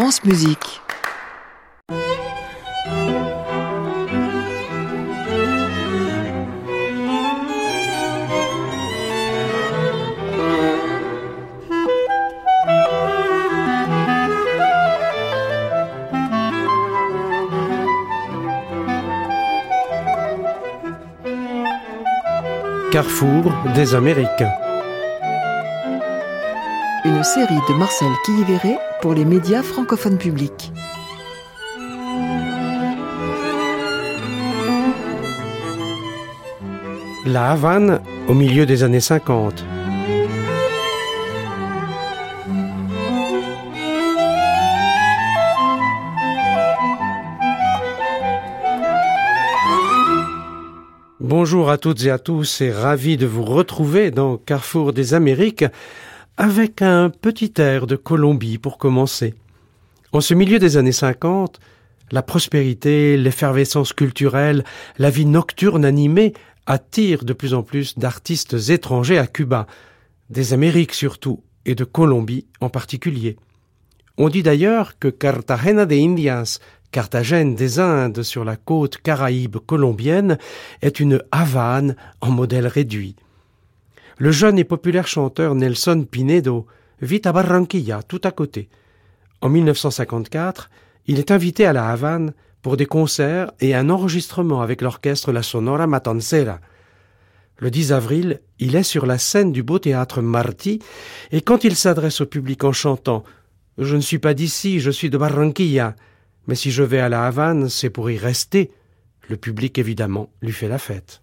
France Musique. Carrefour des Américains. Une série de Marcel Quilliveré pour les médias francophones publics. La Havane au milieu des années 50. Bonjour à toutes et à tous et ravi de vous retrouver dans Carrefour des Amériques avec un petit air de Colombie pour commencer. En ce milieu des années 50, la prospérité, l'effervescence culturelle, la vie nocturne animée attirent de plus en plus d'artistes étrangers à Cuba, des Amériques surtout, et de Colombie en particulier. On dit d'ailleurs que Cartagena de Indias, Carthagène des Indes sur la côte caraïbe colombienne, est une Havane en modèle réduit. Le jeune et populaire chanteur Nelson Pinedo vit à Barranquilla, tout à côté. En 1954, il est invité à la Havane pour des concerts et un enregistrement avec l'orchestre La Sonora Matancera. Le 10 avril, il est sur la scène du beau théâtre Marti, et quand il s'adresse au public en chantant Je ne suis pas d'ici, je suis de Barranquilla, mais si je vais à la Havane, c'est pour y rester. Le public, évidemment, lui fait la fête.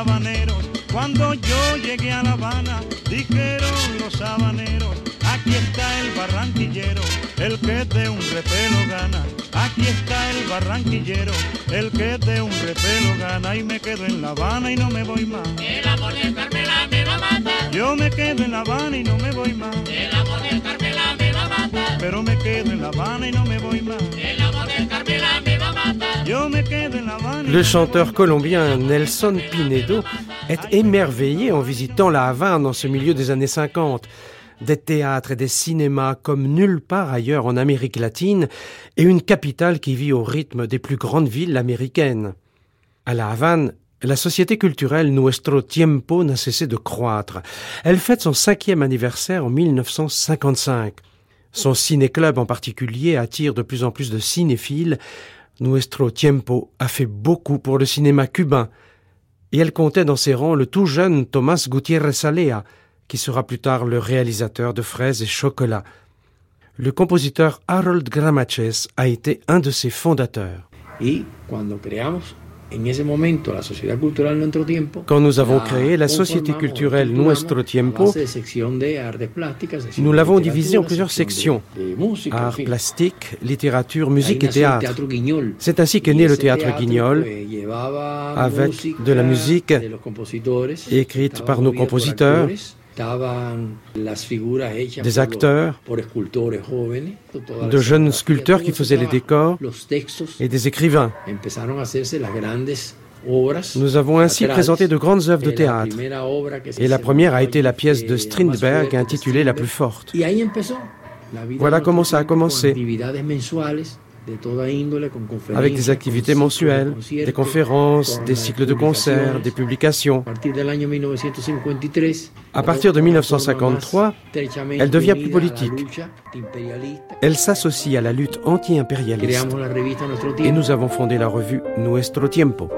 Habaneros. Cuando yo llegué a La Habana, dijeron los habaneros. Aquí está el barranquillero, el que de un repelo gana. Aquí está el barranquillero, el que de un repelo gana. Y me quedo en La Habana y no me voy más. El amor del Carmela me va a matar. Yo me quedo en La Habana y no me voy más. El amor del Carmela me va a matar. Pero me quedo en La Habana y no me voy más. El amor del Carmela me Le chanteur colombien Nelson Pinedo est émerveillé en visitant la Havane en ce milieu des années 50. Des théâtres et des cinémas comme nulle part ailleurs en Amérique latine et une capitale qui vit au rythme des plus grandes villes américaines. À la Havane, la société culturelle Nuestro Tiempo n'a cessé de croître. Elle fête son cinquième anniversaire en 1955. Son ciné-club en particulier attire de plus en plus de cinéphiles. Nuestro Tiempo a fait beaucoup pour le cinéma cubain. Et elle comptait dans ses rangs le tout jeune Thomas Gutiérrez Alea, qui sera plus tard le réalisateur de Fraises et Chocolat. Le compositeur Harold Gramaches a été un de ses fondateurs. Quand nous avons créé la Société culturelle Nuestro Tiempo, nous l'avons literatura, divisé en plusieurs sections. de- de música, en art fin. plastique, littérature, musique et théâtre. C'est ainsi qu'est né le théâtre Guignol, avec de la musique écrite par nos compositeurs, des acteurs, de jeunes sculpteurs qui faisaient les décors et des écrivains. Nous avons ainsi présenté de grandes œuvres de théâtre. Et la première a été la pièce de Strindberg intitulée La plus forte. Voilà comment ça a commencé. Avec des activités mensuelles, des conférences, con des cycles de concerts, des publications. A partir del año 1953, À partir de 1953, elle devient plus politique. Elle s'associe à la lutte anti-impérialiste. Et nous avons fondé la revue Nuestro Tiempo.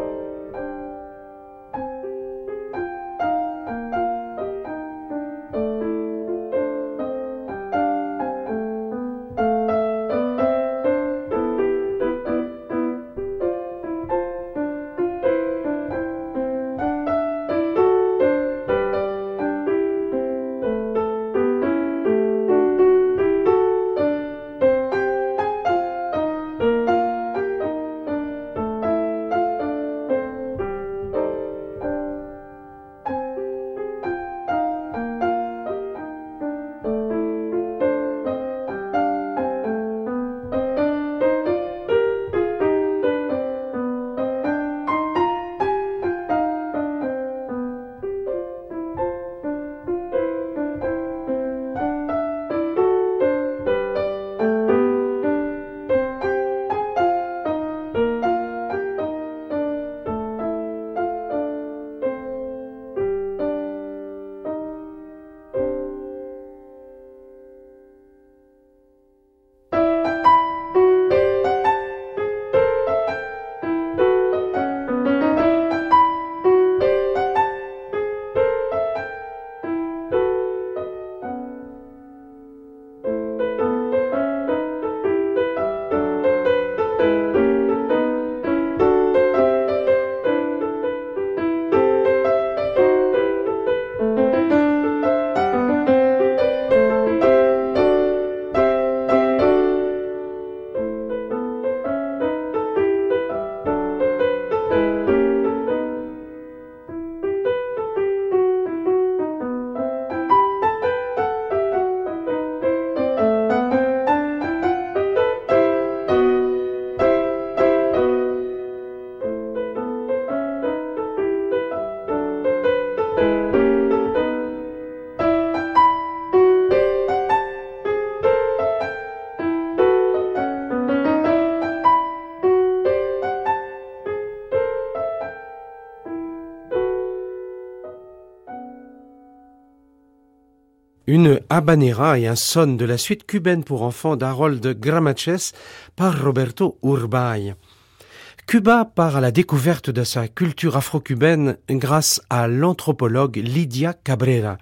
Habanera et un son de la suite cubaine pour enfants d'Harold Gramaches par Roberto Urbay. Cuba part à la découverte de sa culture afro-cubaine grâce à l'anthropologue Lydia Cabrera.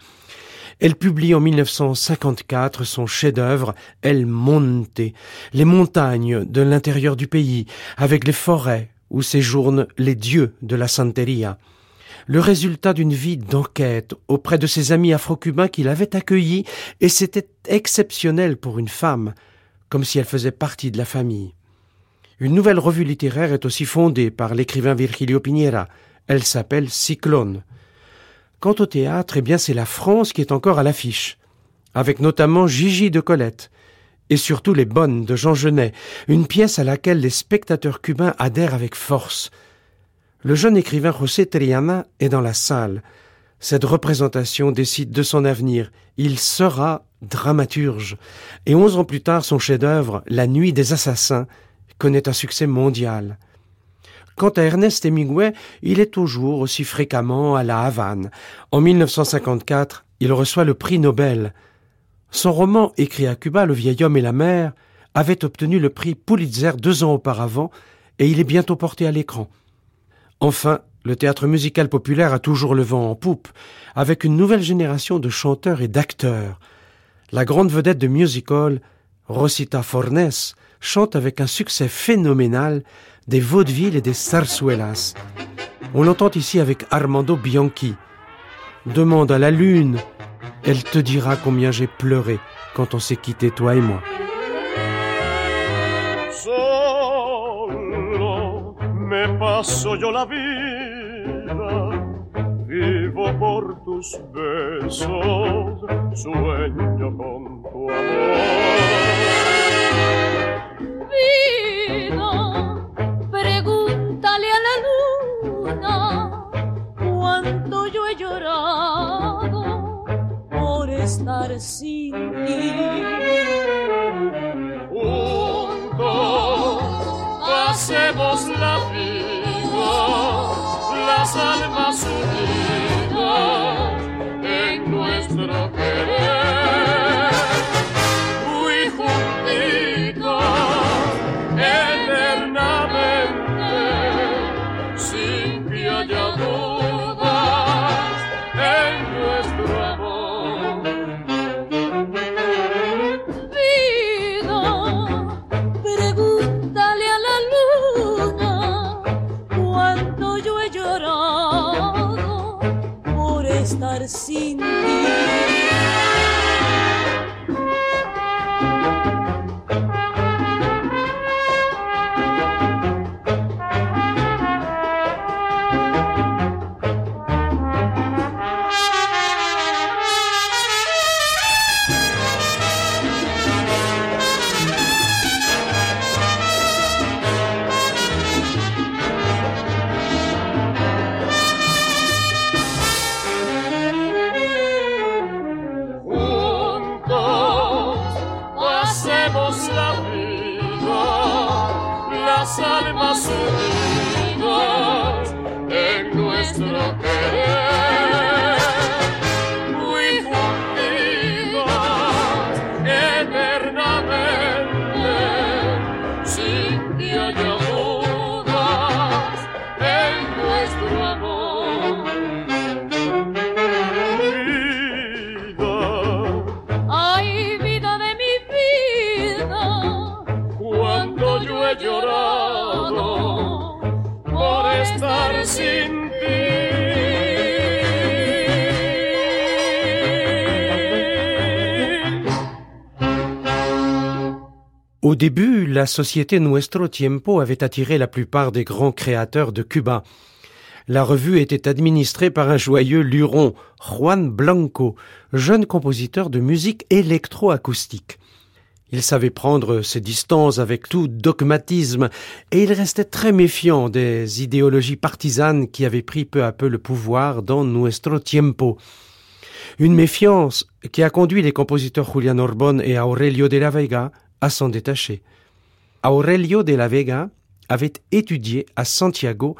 Elle publie en 1954 son chef-d'œuvre El Monte, les montagnes de l'intérieur du pays, avec les forêts où séjournent les dieux de la Santeria. Le résultat d'une vie d'enquête auprès de ses amis afro-cubains qui l'avaient accueilli, et c'était exceptionnel pour une femme, comme si elle faisait partie de la famille. Une nouvelle revue littéraire est aussi fondée par l'écrivain Virgilio Piñera. Elle s'appelle Cyclone. Quant au théâtre, eh bien c'est la France qui est encore à l'affiche, avec notamment Gigi de Colette, et surtout Les Bonnes de Jean Genet, une pièce à laquelle les spectateurs cubains adhèrent avec force. Le jeune écrivain José Triana est dans la salle. Cette représentation décide de son avenir. Il sera dramaturge. Et onze ans plus tard, son chef-d'œuvre, La Nuit des Assassins, connaît un succès mondial. Quant à Ernest Hemingway, il est toujours aussi fréquemment à La Havane. En 1954, il reçoit le prix Nobel. Son roman, écrit à Cuba, Le vieil homme et la mer, avait obtenu le prix Pulitzer deux ans auparavant, et il est bientôt porté à l'écran. Enfin, Le théâtre musical populaire a toujours le vent en poupe, avec une nouvelle génération de chanteurs et d'acteurs. La grande vedette de musical, Rosita Fornes, chante avec un succès phénoménal des vaudevilles et des sarsuelas. On l'entend ici avec Armando Bianchi. Demande à la lune, elle te dira combien j'ai pleuré quand on s'est quitté toi et moi. Me paso yo la vida, vivo por tus besos, sueño con tu amor. Vida, pregúntale a la luna cuánto yo he llorado por estar sin ti. Juntos hacemos Au début, la société Nuestro Tiempo avait attiré la plupart des grands créateurs de Cuba. La revue était administrée par un joyeux luron, Juan Blanco, jeune compositeur de musique électroacoustique. Il savait prendre ses distances avec tout dogmatisme et il restait très méfiant des idéologies partisanes qui avaient pris peu à peu le pouvoir dans Nuestro Tiempo. Une méfiance qui a conduit les compositeurs Julian Orbon et Aurelio de la Vega à s'en détacher. Aurelio de la Vega avait étudié à Santiago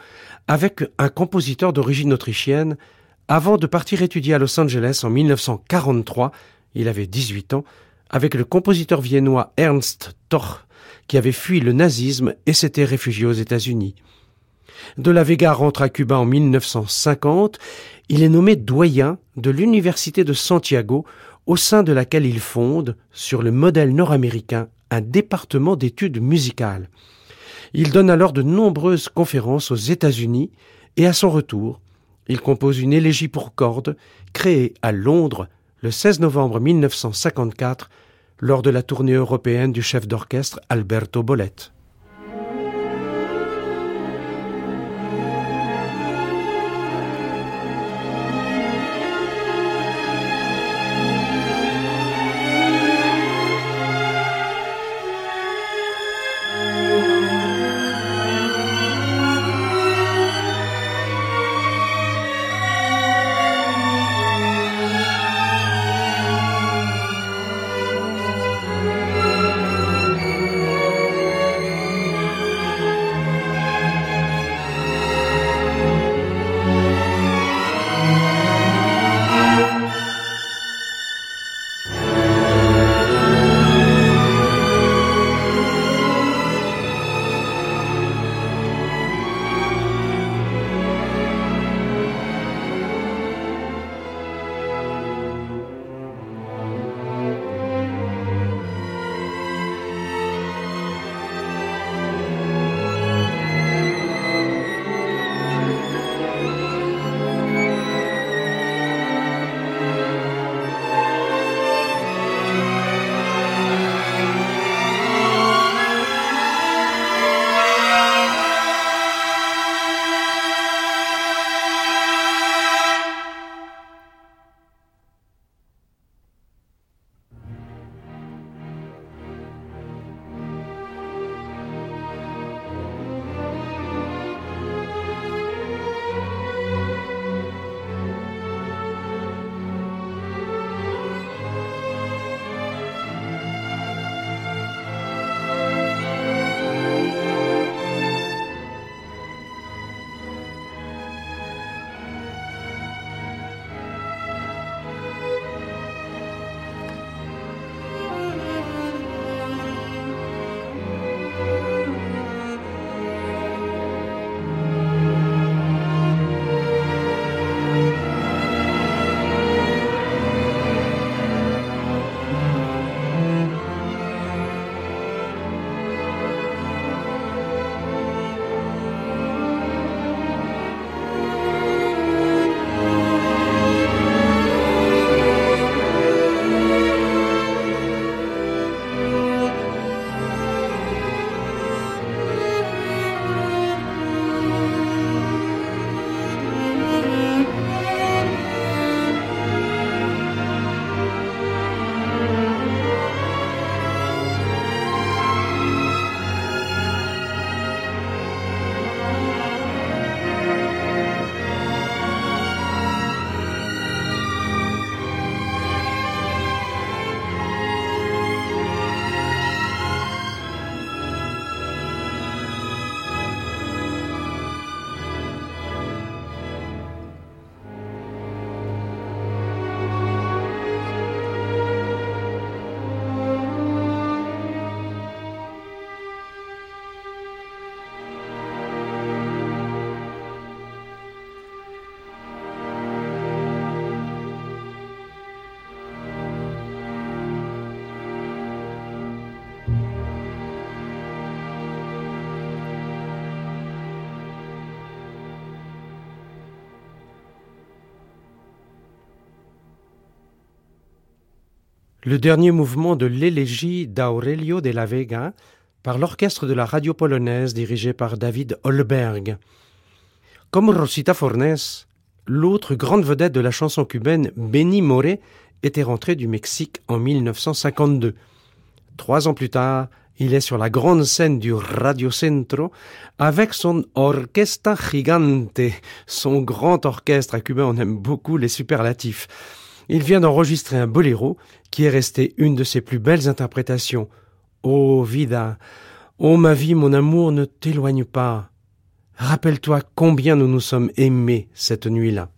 avec un compositeur d'origine autrichienne avant de partir étudier à Los Angeles en 1943, il avait 18 ans, avec le compositeur viennois Ernst Toch, qui avait fui le nazisme et s'était réfugié aux États-Unis. De la Vega rentre à Cuba en 1950. Il est nommé doyen de l'Université de Santiago, au sein de laquelle il fonde, sur le modèle nord-américain, un département d'études musicales. Il donne alors de nombreuses conférences aux États-Unis et à son retour, il compose une élégie pour cordes créée à Londres le 16 novembre 1954 lors de la tournée européenne du chef d'orchestre Alberto Bolet. Le dernier mouvement de l'élégie d'Aurelio de la Vega par l'orchestre de la radio polonaise dirigé par David Holberg. Comme Rosita Fornes, l'autre grande vedette de la chanson cubaine, Benny Moré, était rentré du Mexique en 1952. Trois ans plus tard, il est sur la grande scène du Radio Centro avec son Orquesta Gigante, son grand orchestre à Cuba. On aime beaucoup les superlatifs. Il vient d'enregistrer un boléro qui est resté une de ses plus belles interprétations. Oh vida, oh ma vie, mon amour, ne t'éloigne pas. Rappelle-toi combien nous nous sommes aimés cette nuit-là.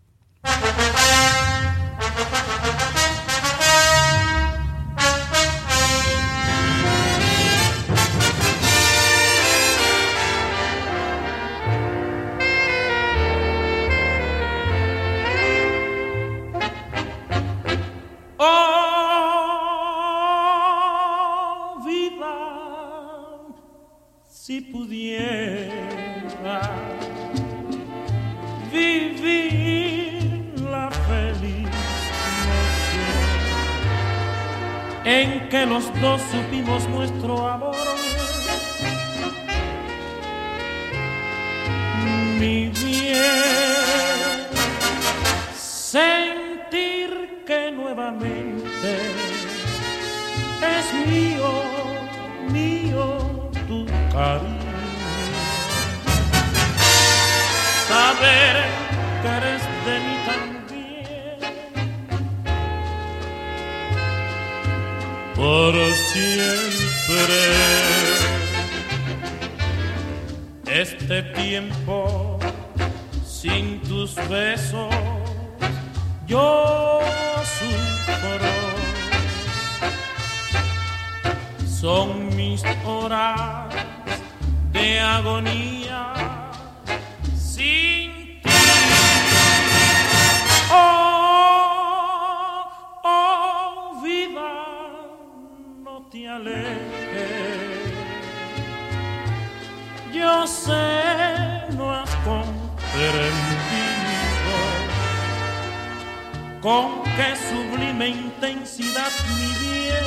Yo sé, no has comprendido con qué sublime intensidad mi bien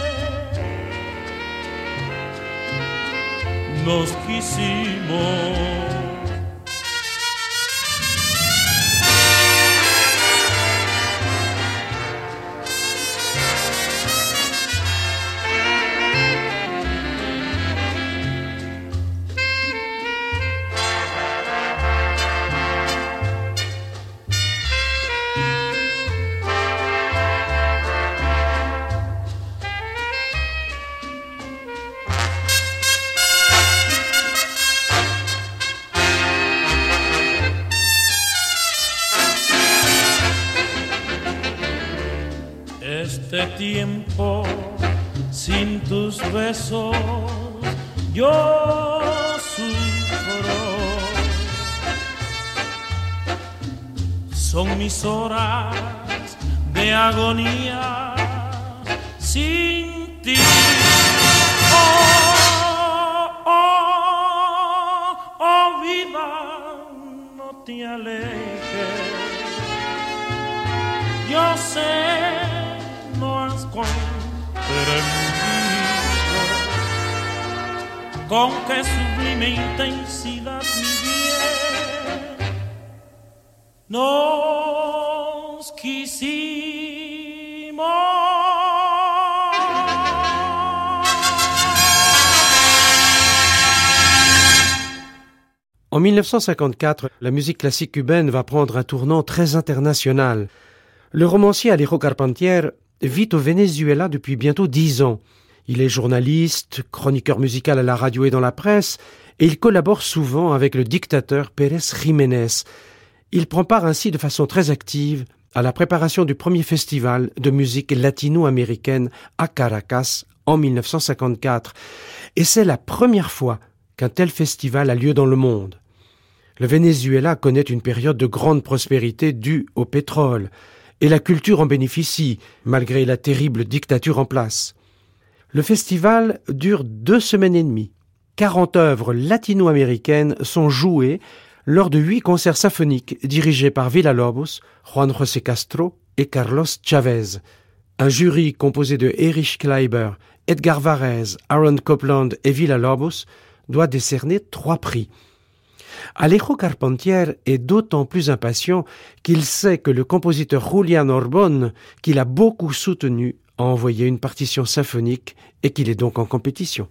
nos quisimos. Yo sufro. Son mis horas de agonía En 1954, la musique classique cubaine va prendre un tournant très international. Le romancier Alejo Carpentier vit au Venezuela depuis bientôt dix ans. Il est journaliste, chroniqueur musical à la radio et dans la presse, et il collabore souvent avec le dictateur Pérez Jiménez. Il prend part ainsi de façon très active à la préparation du premier festival de musique latino-américaine à Caracas en 1954. Et c'est la première fois qu'un tel festival a lieu dans le monde. Le Venezuela connaît une période de grande prospérité due au pétrole, et la culture en bénéficie, malgré la terrible dictature en place. Le festival dure deux semaines et demie. Quarante œuvres latino-américaines sont jouées lors de huit concerts symphoniques dirigés par Villalobos, Juan José Castro et Carlos Chavez. Un jury composé de Erich Kleiber, Edgar Varese, Aaron Copland et Villa Lobos doit décerner trois prix. Alejo Carpentier est d'autant plus impatient qu'il sait que le compositeur Julian Orbon, qu'il a beaucoup soutenu, a envoyé une partition symphonique et qu'il est donc en compétition.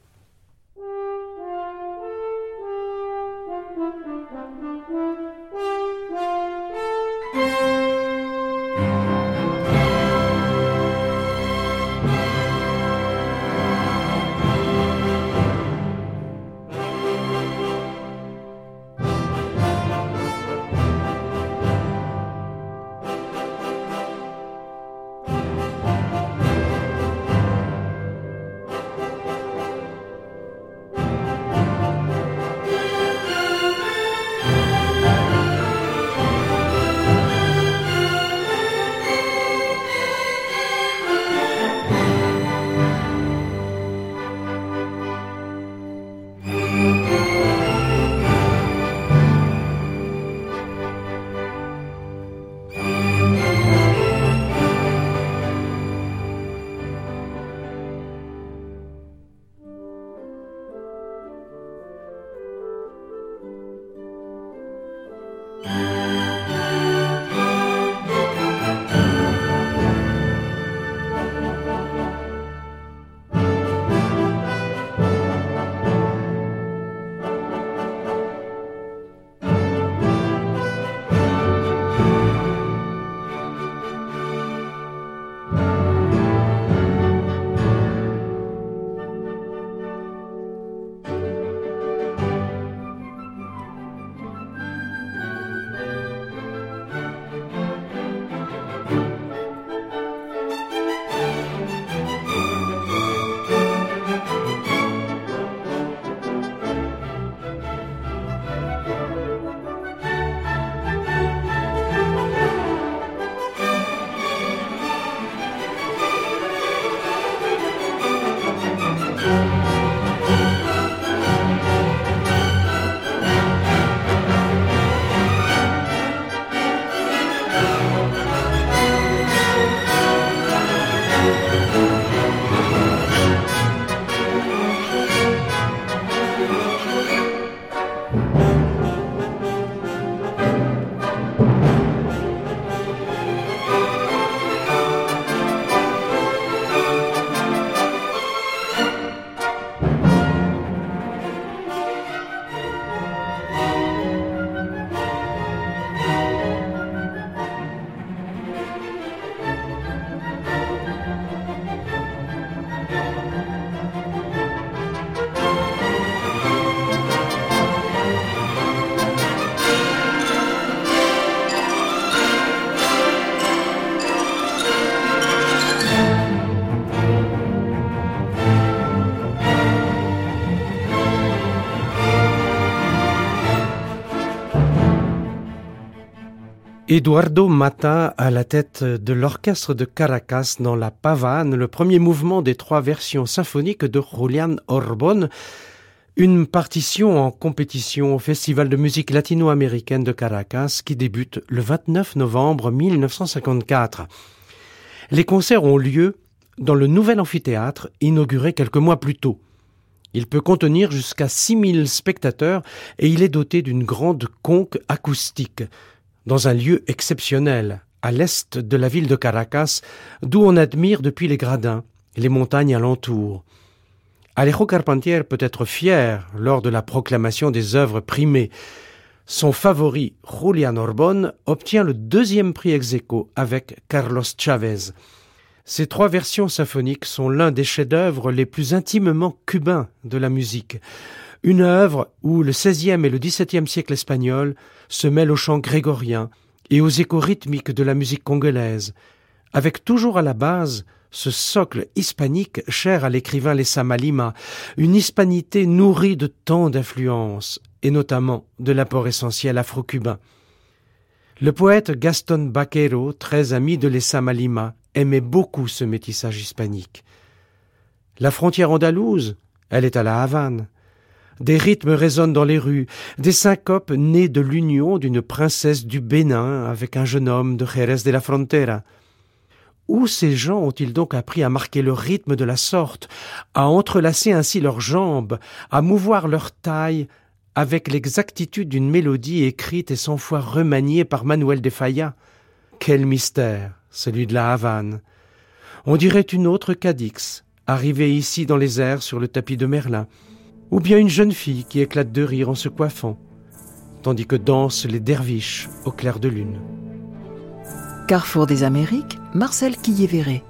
Eduardo Mata à la tête de l'orchestre de Caracas dans la Pavane, le premier mouvement des trois versions symphoniques de Julian Orbon, une partition en compétition au Festival de musique latino-américaine de Caracas qui débute le 29 novembre 1954. Les concerts ont lieu dans le nouvel amphithéâtre inauguré quelques mois plus tôt. Il peut contenir jusqu'à 6000 spectateurs et il est doté d'une grande conque acoustique dans un lieu exceptionnel, à l'est de la ville de Caracas, d'où on admire depuis les gradins les montagnes alentour. Alejo Carpentier peut être fier lors de la proclamation des œuvres primées. Son favori, Julian Orbon, obtient le deuxième prix ex aequo avec Carlos Chavez. Ces trois versions symphoniques sont l'un des chefs-d'œuvre les plus intimement cubains de la musique. Une œuvre où le XVIe et le XVIIe siècle espagnol se mêlent au chant grégorien et aux échos rythmiques de la musique congolaise, avec toujours à la base ce socle hispanique cher à l'écrivain Lessama Lima, une hispanité nourrie de tant d'influences, et notamment de l'apport essentiel afro-cubain. Le poète Gaston Baquero, très ami de Lessama Lima, aimait beaucoup ce métissage hispanique. La frontière andalouse, elle est à la Havane. Des rythmes résonnent dans les rues, des syncopes nées de l'union d'une princesse du Bénin avec un jeune homme de Jerez de la Frontera. Où ces gens ont-ils donc appris à marquer le rythme de la sorte, à entrelacer ainsi leurs jambes, à mouvoir leur taille avec l'exactitude d'une mélodie écrite et cent fois remaniée par Manuel de Falla? Quel mystère, celui de la Havane. On dirait une autre Cadix, arrivée ici dans les airs sur le tapis de Merlin, ou bien une jeune fille qui éclate de rire en se coiffant, tandis que dansent les derviches au clair de lune. Carrefour des Amériques, Marcel Quillévéré.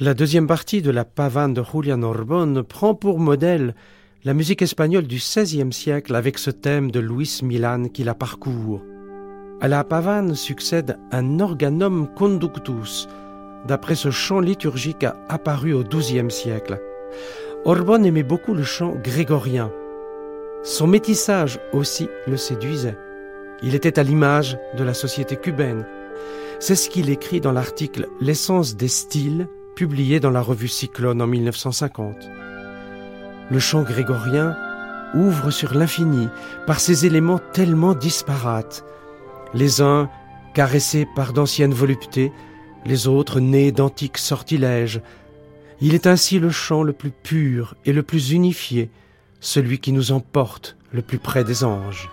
La deuxième partie de la pavane de Julian Orbon prend pour modèle la musique espagnole du XVIe siècle avec ce thème de Luis Milan qui la parcourt. À la pavane succède un organum conductus, d'après ce chant liturgique apparu au XIIe siècle. Orbon aimait beaucoup le chant grégorien. Son métissage aussi le séduisait. Il était à l'image de la société cubaine. C'est ce qu'il écrit dans l'article L'essence des styles, publié dans la revue Cyclone en 1950. Le chant grégorien ouvre sur l'infini par ses éléments tellement disparates. Les uns caressés par d'anciennes voluptés, les autres nés d'antiques sortilèges. Il est ainsi le chant le plus pur et le plus unifié, celui qui nous emporte le plus près des anges.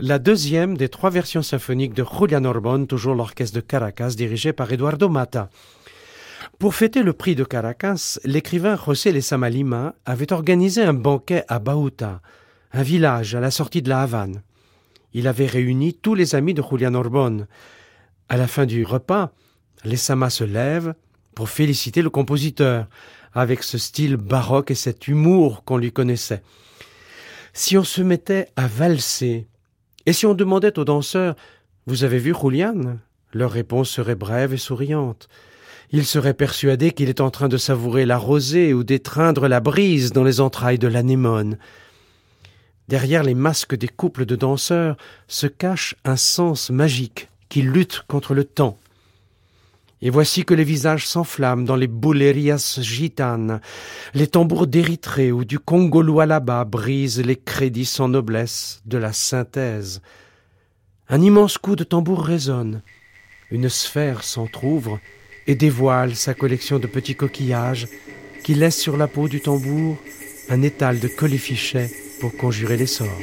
La deuxième des trois versions symphoniques de Julian Orbon, toujours l'orchestre de Caracas dirigé par Eduardo Mata. Pour fêter le prix de Caracas, l'écrivain José Lesamma Lima avait organisé un banquet à Bauta, un village à la sortie de la Havane. Il avait réuni tous les amis de Julian Orbon. À la fin du repas, les Samas se lèvent pour féliciter le compositeur, avec ce style baroque et cet humour qu'on lui connaissait. Si on se mettait à valser, et si on demandait aux danseurs Vous avez vu Julian? Leur réponse serait brève et souriante. Ils seraient persuadés qu'il est en train de savourer la rosée ou d'étreindre la brise dans les entrailles de l'anémone. Derrière les masques des couples de danseurs se cache un sens magique qui lutte contre le temps. Et voici que les visages s'enflamment dans les boulerias gitanes, les tambours d'Érythrée ou du Congo Lualaba brisent les crédits sans noblesse de la synthèse. Un immense coup de tambour résonne, une sphère s'entr'ouvre et dévoile sa collection de petits coquillages qui laissent sur la peau du tambour un étal de colifichets pour conjurer les sorts.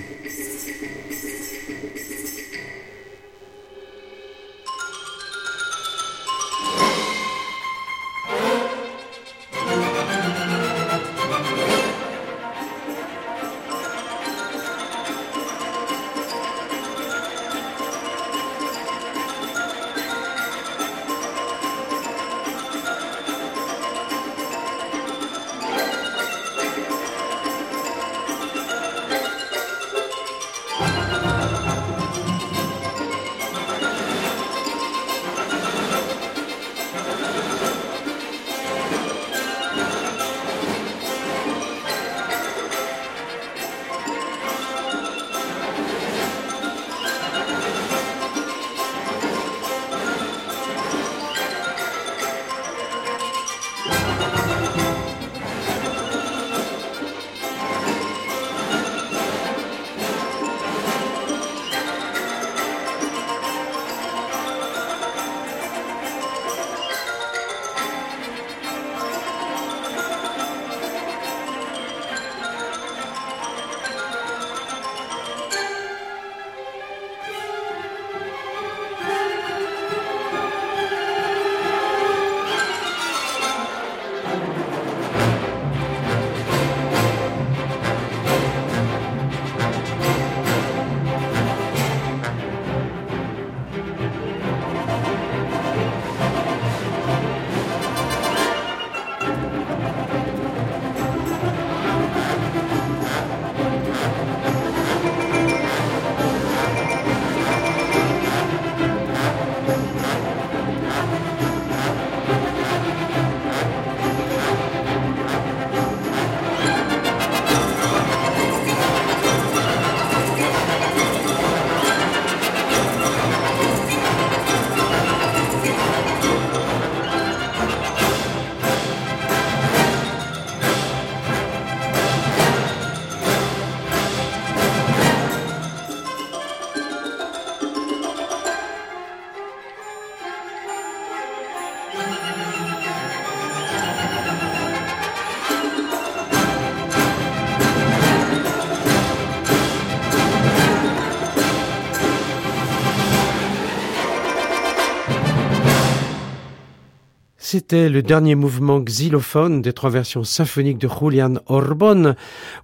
C'était le dernier mouvement xylophone des trois versions symphoniques de Julian Orbon,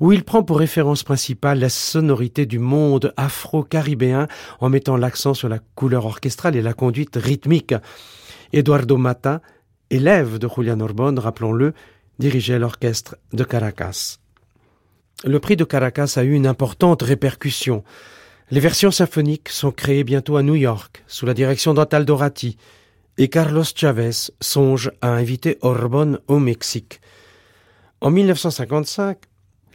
où il prend pour référence principale la sonorité du monde afro-caribéen en mettant l'accent sur la couleur orchestrale et la conduite rythmique. Eduardo Mata, élève de Julian Orbon, rappelons-le, dirigeait l'orchestre de Caracas. Le prix de Caracas a eu une importante répercussion. Les versions symphoniques sont créées bientôt à New York, sous la direction d'Antal Dorati, et Carlos Chavez songe à inviter Orbon au Mexique. En 1955,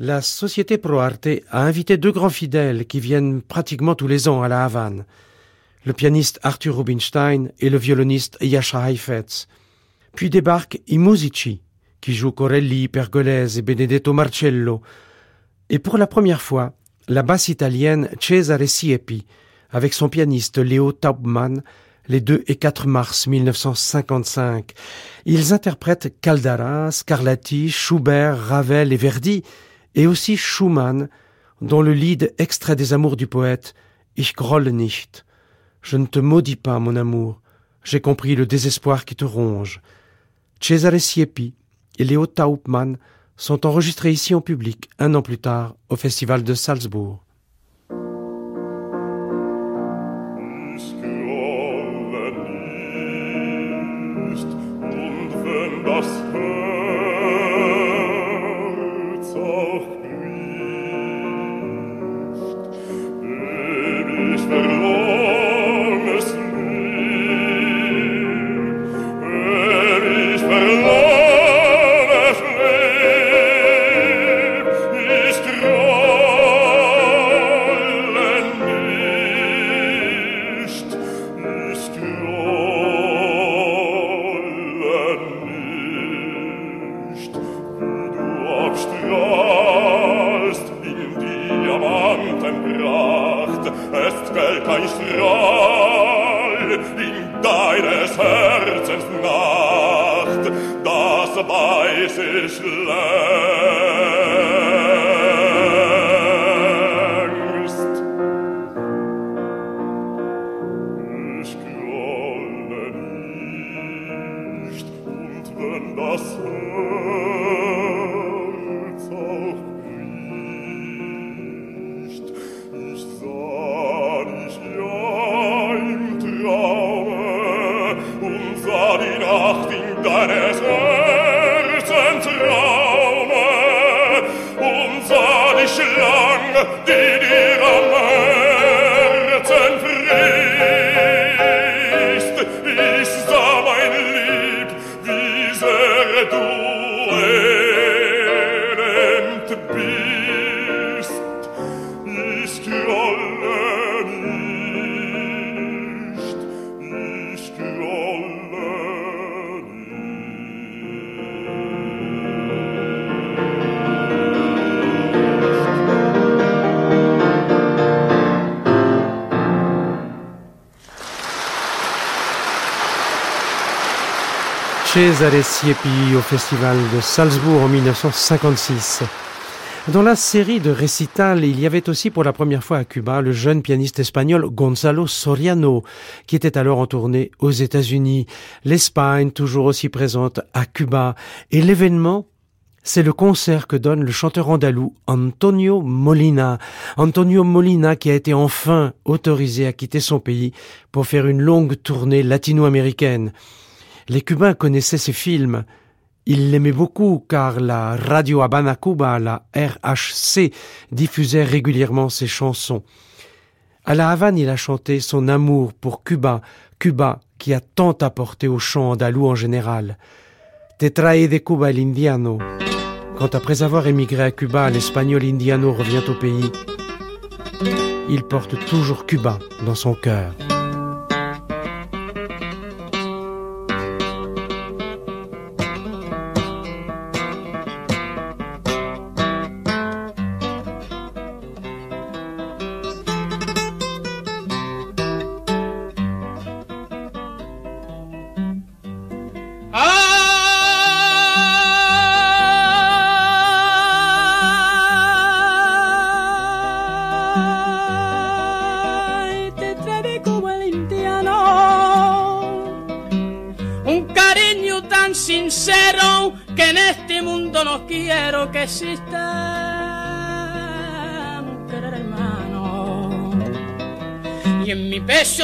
la Société Pro Arte a invité deux grands fidèles qui viennent pratiquement tous les ans à la Havane, le pianiste Arthur Rubinstein et le violoniste Yasha Heifetz. Puis débarque I Musici, qui joue Corelli, Pergolese et Benedetto Marcello, et pour la première fois, la basse italienne Cesare Siepi, avec son pianiste Léo Taubman, les 2 et 4 mars 1955. Ils interprètent Caldara, Scarlatti, Schubert, Ravel et Verdi, et aussi Schumann, dont le lead extrait des amours du poète Ich grolle nicht. Je ne te maudis pas, mon amour. J'ai compris le désespoir qui te ronge. Cesare Siepi et Léo Taubman sont enregistrés ici en public un an plus tard au Festival de Salzbourg. lang, die Cesare Siepi au festival de Salzbourg en 1956. Dans la série de récitals, il y avait aussi pour la première fois à Cuba le jeune pianiste espagnol Gonzalo Soriano, qui était alors en tournée aux États-Unis, l'Espagne toujours aussi présente à Cuba, et l'événement c'est le concert que donne le chanteur andalou Antonio Molina. Antonio Molina qui a été enfin autorisé à quitter son pays pour faire une longue tournée latino-américaine. Les Cubains connaissaient ces films. Ils l'aimaient beaucoup car la Radio Habana Cuba, la RHC, diffusait régulièrement ses chansons. À la Havane, il a chanté son amour pour Cuba, Cuba qui a tant apporté au chant andalou en général. Te trae de Cuba el indiano. Quand après avoir émigré à Cuba, l'espagnol indiano revient au pays, il porte toujours Cuba dans son cœur.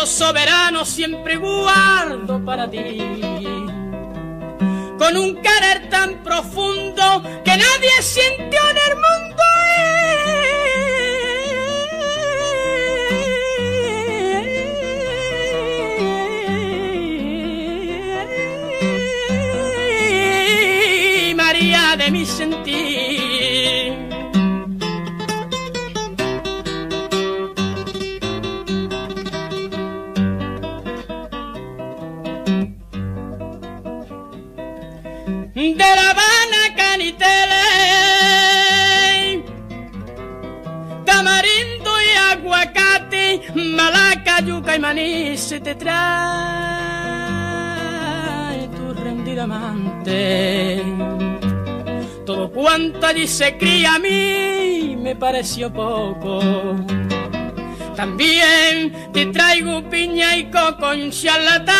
Soberano siempre guardo para ti. Con un querer tan profundo que nadie sintió dice cría a mí me pareció poco. También te traigo piña y coco en charlatán.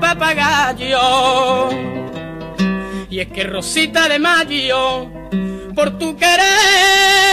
Papagayo. Y es que Rosita de Mayo, por tu querer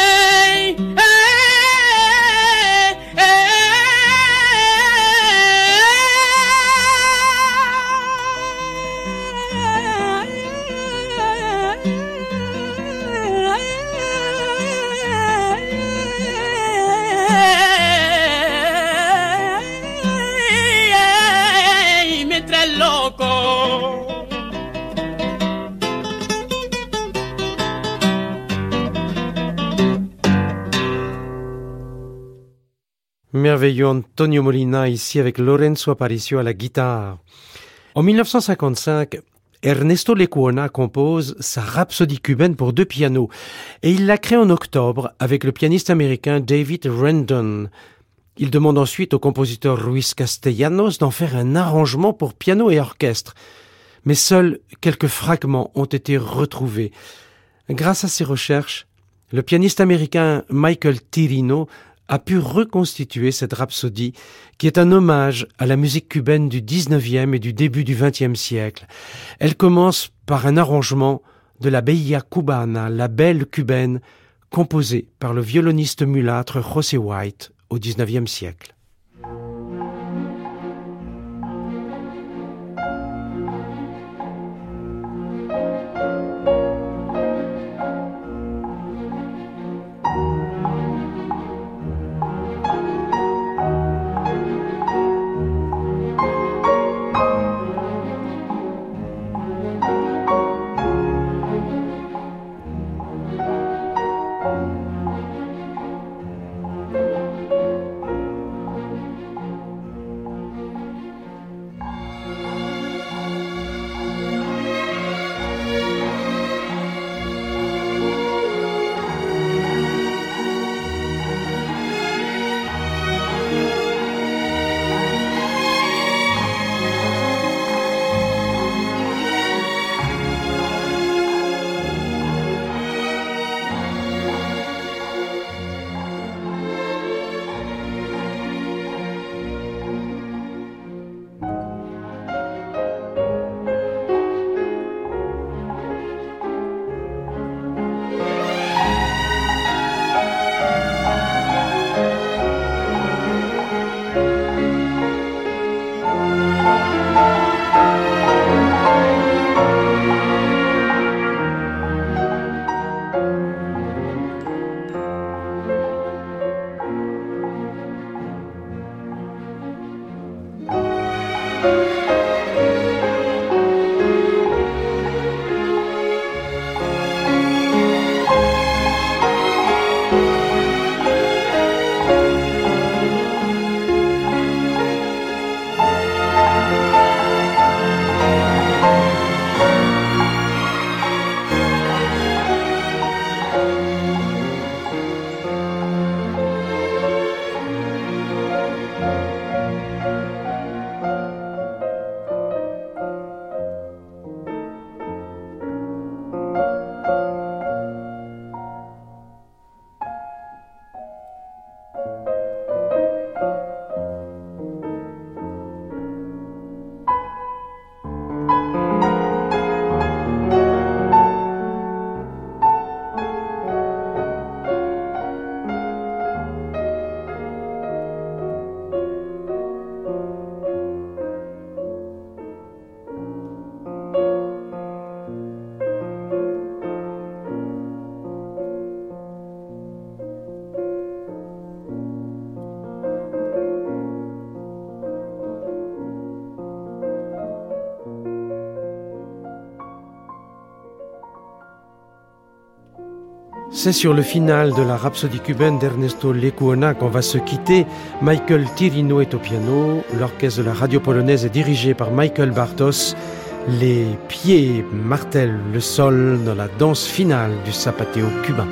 Antonio Molina ici avec Lorenzo Aparicio à la guitare. En 1955, Ernesto Lecuona compose sa Rhapsodie cubaine pour deux pianos et il la crée en octobre avec le pianiste américain David Rendon. Il demande ensuite au compositeur Ruiz Castellanos d'en faire un arrangement pour piano et orchestre. Mais seuls quelques fragments ont été retrouvés. Grâce à ces recherches, le pianiste américain Michael Tirino a pu reconstituer cette rhapsodie qui est un hommage à la musique cubaine du 19e et du début du 20e siècle. Elle commence par un arrangement de la Bella Cubana, la belle cubaine, composée par le violoniste mulâtre José White au 19e siècle. C'est sur le final de la Rhapsodie cubaine d'Ernesto Lecuona qu'on va se quitter. Michael Tirino est au piano, l'orchestre de la radio polonaise est dirigé par Michael Bartos. Les pieds martèlent le sol dans la danse finale du sapateo cubain.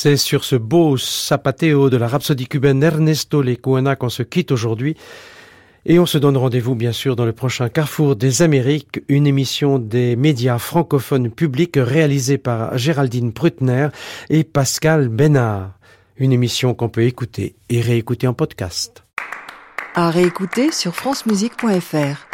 C'est sur ce beau sapateo de la rhapsodie cubaine Ernesto Lecuona qu'on se quitte aujourd'hui. Et on se donne rendez-vous bien sûr dans le prochain Carrefour des Amériques, une émission des médias francophones publics réalisée par Géraldine Prutner et Pascal Bénard. Une émission qu'on peut écouter et réécouter en podcast. À réécouter sur francemusique.fr.